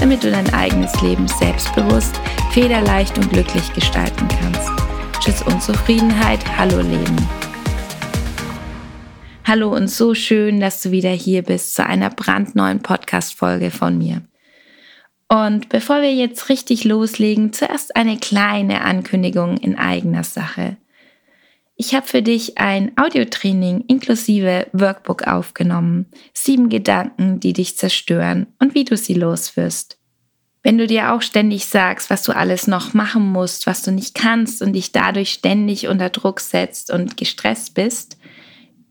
damit du dein eigenes Leben selbstbewusst, federleicht und glücklich gestalten kannst. Tschüss Unzufriedenheit, hallo Leben. Hallo und so schön, dass du wieder hier bist zu einer brandneuen Podcast-Folge von mir. Und bevor wir jetzt richtig loslegen, zuerst eine kleine Ankündigung in eigener Sache. Ich habe für dich ein Audiotraining inklusive Workbook aufgenommen. Sieben Gedanken, die dich zerstören und wie du sie loswirst. Wenn du dir auch ständig sagst, was du alles noch machen musst, was du nicht kannst und dich dadurch ständig unter Druck setzt und gestresst bist,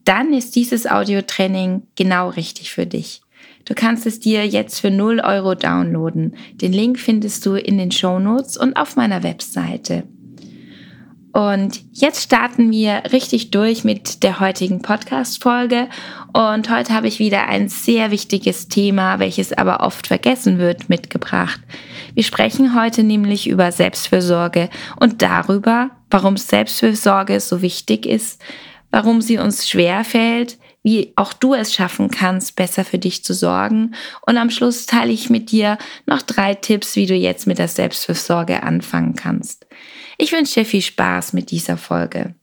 dann ist dieses Audiotraining genau richtig für dich. Du kannst es dir jetzt für 0 Euro downloaden. Den Link findest du in den Show Notes und auf meiner Webseite. Und jetzt starten wir richtig durch mit der heutigen Podcast-Folge. Und heute habe ich wieder ein sehr wichtiges Thema, welches aber oft vergessen wird, mitgebracht. Wir sprechen heute nämlich über Selbstfürsorge und darüber, warum Selbstfürsorge so wichtig ist, warum sie uns schwer fällt, wie auch du es schaffen kannst, besser für dich zu sorgen. Und am Schluss teile ich mit dir noch drei Tipps, wie du jetzt mit der Selbstfürsorge anfangen kannst. Ich wünsche dir viel Spaß mit dieser Folge.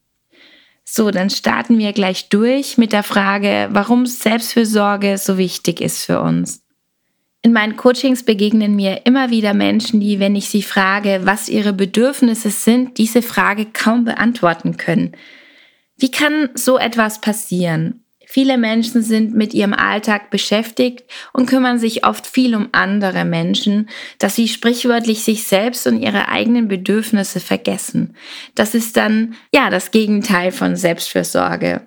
So, dann starten wir gleich durch mit der Frage, warum Selbstfürsorge so wichtig ist für uns. In meinen Coachings begegnen mir immer wieder Menschen, die, wenn ich sie frage, was ihre Bedürfnisse sind, diese Frage kaum beantworten können. Wie kann so etwas passieren? Viele Menschen sind mit ihrem Alltag beschäftigt und kümmern sich oft viel um andere Menschen, dass sie sprichwörtlich sich selbst und ihre eigenen Bedürfnisse vergessen. Das ist dann, ja, das Gegenteil von Selbstfürsorge.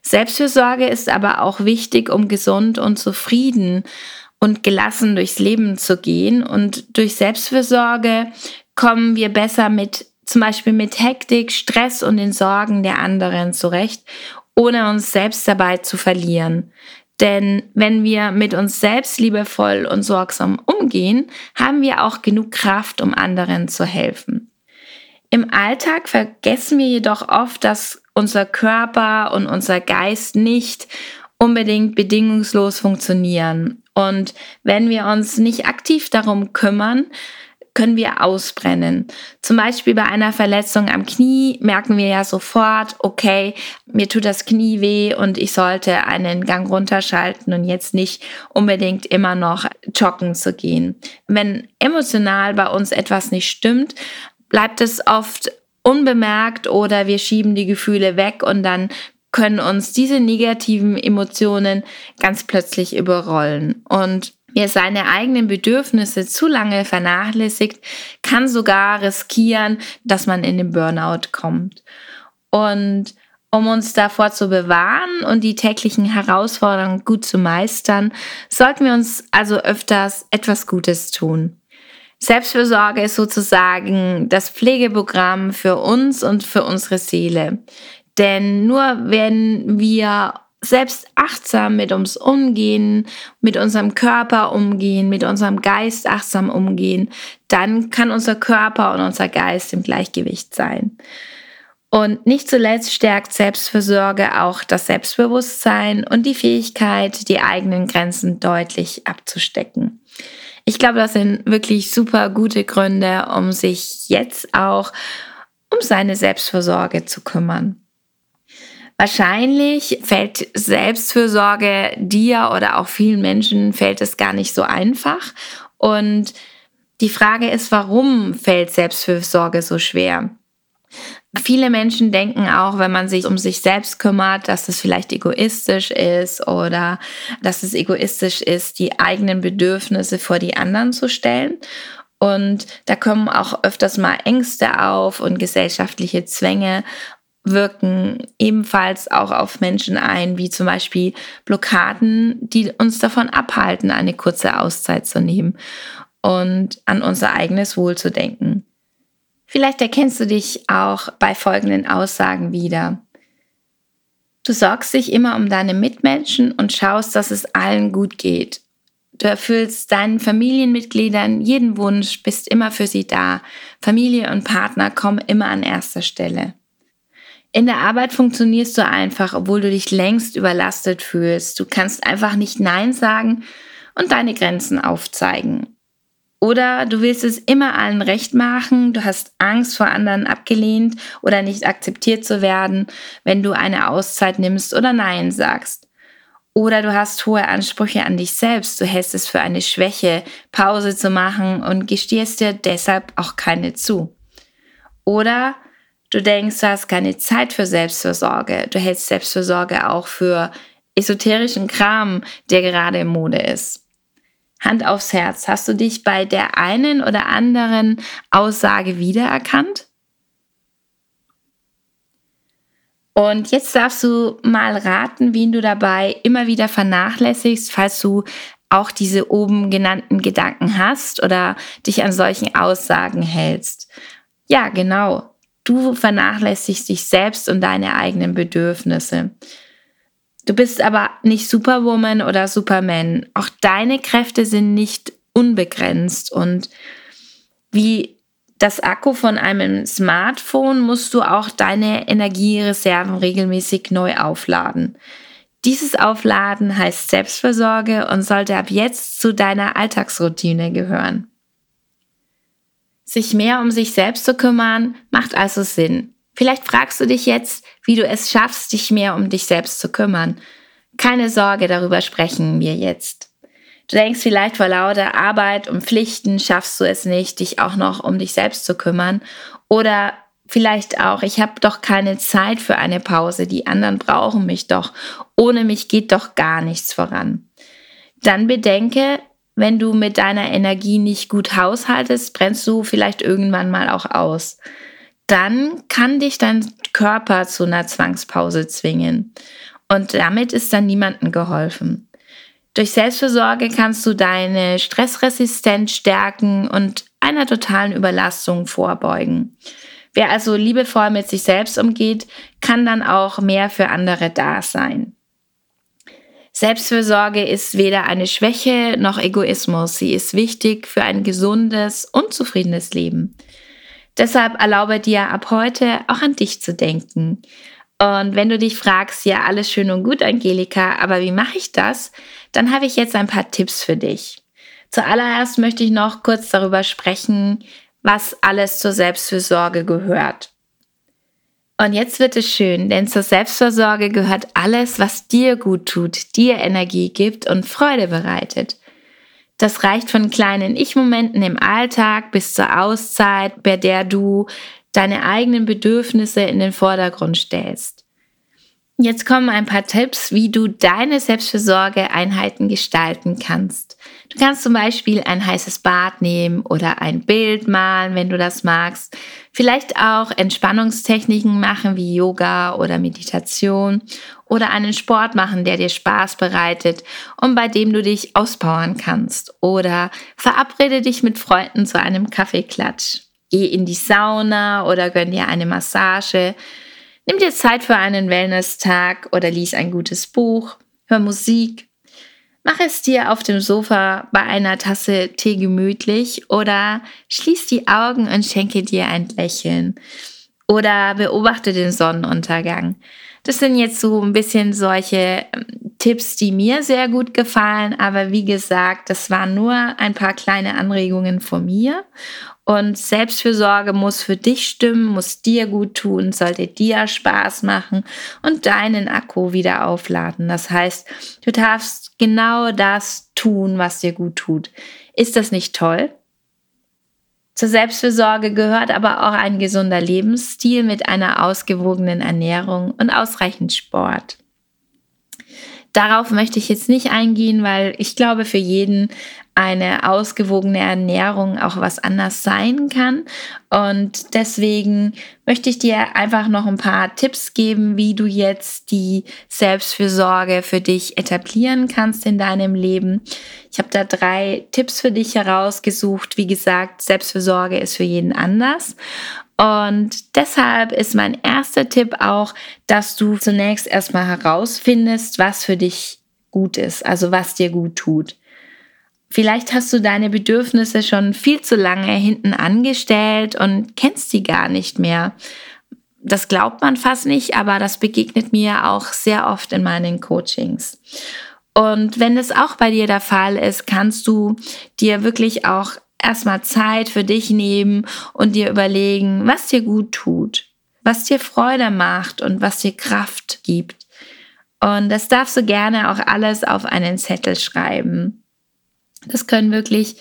Selbstfürsorge ist aber auch wichtig, um gesund und zufrieden und gelassen durchs Leben zu gehen. Und durch Selbstfürsorge kommen wir besser mit zum Beispiel mit Hektik, Stress und den Sorgen der anderen zurecht ohne uns selbst dabei zu verlieren. Denn wenn wir mit uns selbst liebevoll und sorgsam umgehen, haben wir auch genug Kraft, um anderen zu helfen. Im Alltag vergessen wir jedoch oft, dass unser Körper und unser Geist nicht unbedingt bedingungslos funktionieren. Und wenn wir uns nicht aktiv darum kümmern, können wir ausbrennen. Zum Beispiel bei einer Verletzung am Knie merken wir ja sofort, okay, mir tut das Knie weh und ich sollte einen Gang runterschalten und jetzt nicht unbedingt immer noch joggen zu gehen. Wenn emotional bei uns etwas nicht stimmt, bleibt es oft unbemerkt oder wir schieben die Gefühle weg und dann können uns diese negativen Emotionen ganz plötzlich überrollen. Und wer seine eigenen Bedürfnisse zu lange vernachlässigt, kann sogar riskieren, dass man in den Burnout kommt. Und um uns davor zu bewahren und die täglichen Herausforderungen gut zu meistern, sollten wir uns also öfters etwas Gutes tun. Selbstfürsorge ist sozusagen das Pflegeprogramm für uns und für unsere Seele. Denn nur wenn wir selbst achtsam mit uns umgehen, mit unserem Körper umgehen, mit unserem Geist achtsam umgehen, dann kann unser Körper und unser Geist im Gleichgewicht sein. Und nicht zuletzt stärkt Selbstfürsorge auch das Selbstbewusstsein und die Fähigkeit, die eigenen Grenzen deutlich abzustecken. Ich glaube, das sind wirklich super gute Gründe, um sich jetzt auch um seine Selbstfürsorge zu kümmern. Wahrscheinlich fällt Selbstfürsorge dir oder auch vielen Menschen fällt es gar nicht so einfach. Und die Frage ist, warum fällt Selbstfürsorge so schwer? Viele Menschen denken auch, wenn man sich um sich selbst kümmert, dass es vielleicht egoistisch ist oder dass es egoistisch ist, die eigenen Bedürfnisse vor die anderen zu stellen. Und da kommen auch öfters mal Ängste auf und gesellschaftliche Zwänge wirken ebenfalls auch auf Menschen ein, wie zum Beispiel Blockaden, die uns davon abhalten, eine kurze Auszeit zu nehmen. und an unser eigenes Wohl zu denken. Vielleicht erkennst du dich auch bei folgenden Aussagen wieder. Du sorgst dich immer um deine Mitmenschen und schaust, dass es allen gut geht. Du erfüllst deinen Familienmitgliedern jeden Wunsch, bist immer für sie da. Familie und Partner kommen immer an erster Stelle. In der Arbeit funktionierst du einfach, obwohl du dich längst überlastet fühlst. Du kannst einfach nicht Nein sagen und deine Grenzen aufzeigen. Oder du willst es immer allen recht machen, du hast Angst vor anderen abgelehnt oder nicht akzeptiert zu werden, wenn du eine Auszeit nimmst oder Nein sagst. Oder du hast hohe Ansprüche an dich selbst, du hältst es für eine Schwäche, Pause zu machen und gestehst dir deshalb auch keine zu. Oder du denkst, du hast keine Zeit für Selbstfürsorge, du hältst Selbstfürsorge auch für esoterischen Kram, der gerade im Mode ist. Hand aufs Herz, hast du dich bei der einen oder anderen Aussage wiedererkannt? Und jetzt darfst du mal raten, wen du dabei immer wieder vernachlässigst, falls du auch diese oben genannten Gedanken hast oder dich an solchen Aussagen hältst. Ja, genau. Du vernachlässigst dich selbst und deine eigenen Bedürfnisse. Du bist aber nicht Superwoman oder Superman. Auch deine Kräfte sind nicht unbegrenzt und wie das Akku von einem Smartphone musst du auch deine Energiereserven regelmäßig neu aufladen. Dieses Aufladen heißt Selbstversorge und sollte ab jetzt zu deiner Alltagsroutine gehören. Sich mehr um sich selbst zu kümmern, macht also Sinn. Vielleicht fragst du dich jetzt, wie du es schaffst, dich mehr um dich selbst zu kümmern. Keine Sorge, darüber sprechen wir jetzt. Du denkst vielleicht vor lauter Arbeit und Pflichten schaffst du es nicht, dich auch noch um dich selbst zu kümmern. Oder vielleicht auch, ich habe doch keine Zeit für eine Pause, die anderen brauchen mich doch. Ohne mich geht doch gar nichts voran. Dann bedenke, wenn du mit deiner Energie nicht gut haushaltest, brennst du vielleicht irgendwann mal auch aus dann kann dich dein Körper zu einer Zwangspause zwingen. Und damit ist dann niemandem geholfen. Durch Selbstversorge kannst du deine Stressresistenz stärken und einer totalen Überlastung vorbeugen. Wer also liebevoll mit sich selbst umgeht, kann dann auch mehr für andere da sein. Selbstfürsorge ist weder eine Schwäche noch Egoismus. Sie ist wichtig für ein gesundes und zufriedenes Leben. Deshalb erlaube dir ab heute auch an dich zu denken. Und wenn du dich fragst, ja, alles schön und gut, Angelika, aber wie mache ich das? Dann habe ich jetzt ein paar Tipps für dich. Zuallererst möchte ich noch kurz darüber sprechen, was alles zur Selbstfürsorge gehört. Und jetzt wird es schön, denn zur Selbstversorge gehört alles, was dir gut tut, dir Energie gibt und Freude bereitet. Das reicht von kleinen Ich-Momenten im Alltag bis zur Auszeit, bei der du deine eigenen Bedürfnisse in den Vordergrund stellst. Jetzt kommen ein paar Tipps, wie du deine Selbstfürsorge-Einheiten gestalten kannst. Du kannst zum Beispiel ein heißes Bad nehmen oder ein Bild malen, wenn du das magst. Vielleicht auch Entspannungstechniken machen wie Yoga oder Meditation oder einen Sport machen, der dir Spaß bereitet und bei dem du dich auspowern kannst. Oder verabrede dich mit Freunden zu einem Kaffeeklatsch. Geh in die Sauna oder gönn dir eine Massage. Nimm dir Zeit für einen Wellness-Tag oder lies ein gutes Buch, hör Musik. Mach es dir auf dem Sofa bei einer Tasse Tee gemütlich oder schließ die Augen und schenke dir ein Lächeln. Oder beobachte den Sonnenuntergang. Das sind jetzt so ein bisschen solche ähm, Tipps, die mir sehr gut gefallen. Aber wie gesagt, das waren nur ein paar kleine Anregungen von mir. Und Selbstfürsorge muss für dich stimmen, muss dir gut tun, sollte dir Spaß machen und deinen Akku wieder aufladen. Das heißt, du darfst genau das tun, was dir gut tut. Ist das nicht toll? Zur Selbstfürsorge gehört aber auch ein gesunder Lebensstil mit einer ausgewogenen Ernährung und ausreichend Sport. Darauf möchte ich jetzt nicht eingehen, weil ich glaube, für jeden eine ausgewogene Ernährung auch was anders sein kann. Und deswegen möchte ich dir einfach noch ein paar Tipps geben, wie du jetzt die Selbstfürsorge für dich etablieren kannst in deinem Leben. Ich habe da drei Tipps für dich herausgesucht. Wie gesagt, Selbstfürsorge ist für jeden anders. Und deshalb ist mein erster Tipp auch, dass du zunächst erstmal herausfindest, was für dich gut ist, also was dir gut tut. Vielleicht hast du deine Bedürfnisse schon viel zu lange hinten angestellt und kennst sie gar nicht mehr. Das glaubt man fast nicht, aber das begegnet mir auch sehr oft in meinen Coachings. Und wenn es auch bei dir der Fall ist, kannst du dir wirklich auch erstmal Zeit für dich nehmen und dir überlegen, was dir gut tut, was dir Freude macht und was dir Kraft gibt. Und das darfst du gerne auch alles auf einen Zettel schreiben. Das können wirklich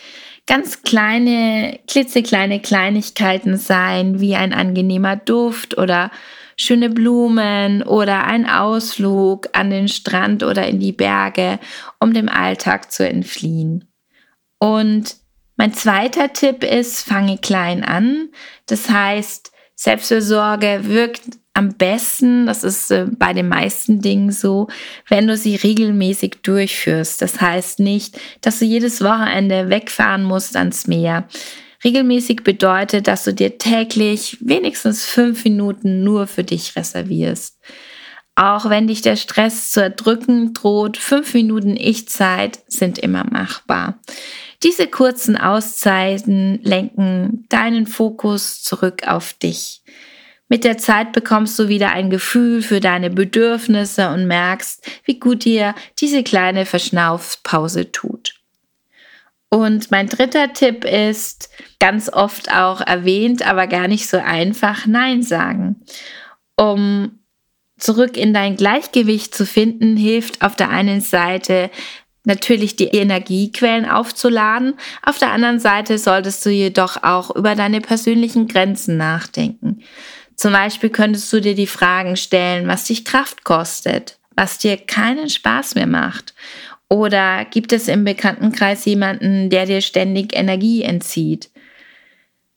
ganz kleine, klitzekleine Kleinigkeiten sein, wie ein angenehmer Duft oder schöne Blumen oder ein Ausflug an den Strand oder in die Berge, um dem Alltag zu entfliehen. Und mein zweiter Tipp ist, fange klein an. Das heißt, Selbstfürsorge wirkt am besten, das ist äh, bei den meisten Dingen so, wenn du sie regelmäßig durchführst. Das heißt nicht, dass du jedes Wochenende wegfahren musst ans Meer. Regelmäßig bedeutet, dass du dir täglich wenigstens fünf Minuten nur für dich reservierst. Auch wenn dich der Stress zu erdrücken droht, fünf Minuten Ich-Zeit sind immer machbar. Diese kurzen Auszeiten lenken deinen Fokus zurück auf dich. Mit der Zeit bekommst du wieder ein Gefühl für deine Bedürfnisse und merkst, wie gut dir diese kleine Verschnaufpause tut. Und mein dritter Tipp ist, ganz oft auch erwähnt, aber gar nicht so einfach, Nein sagen. Um zurück in dein Gleichgewicht zu finden, hilft auf der einen Seite natürlich die Energiequellen aufzuladen. Auf der anderen Seite solltest du jedoch auch über deine persönlichen Grenzen nachdenken. Zum Beispiel könntest du dir die Fragen stellen, was dich Kraft kostet, was dir keinen Spaß mehr macht. Oder gibt es im Bekanntenkreis jemanden, der dir ständig Energie entzieht?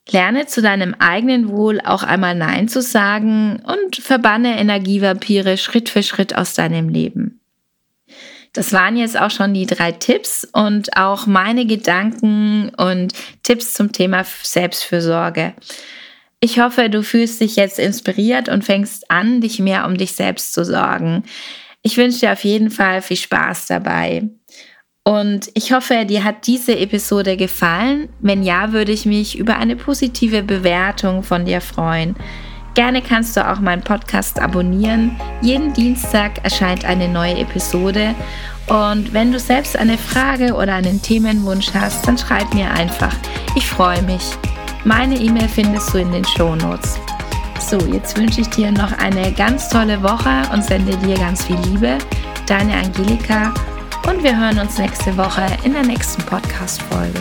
Lerne zu deinem eigenen Wohl auch einmal Nein zu sagen und verbanne Energievampire Schritt für Schritt aus deinem Leben. Das waren jetzt auch schon die drei Tipps und auch meine Gedanken und Tipps zum Thema Selbstfürsorge. Ich hoffe, du fühlst dich jetzt inspiriert und fängst an, dich mehr um dich selbst zu sorgen. Ich wünsche dir auf jeden Fall viel Spaß dabei. Und ich hoffe, dir hat diese Episode gefallen. Wenn ja, würde ich mich über eine positive Bewertung von dir freuen. Gerne kannst du auch meinen Podcast abonnieren. Jeden Dienstag erscheint eine neue Episode. Und wenn du selbst eine Frage oder einen Themenwunsch hast, dann schreib mir einfach. Ich freue mich. Meine E-Mail findest du in den Show Notes. So, jetzt wünsche ich dir noch eine ganz tolle Woche und sende dir ganz viel Liebe. Deine Angelika und wir hören uns nächste Woche in der nächsten Podcast-Folge.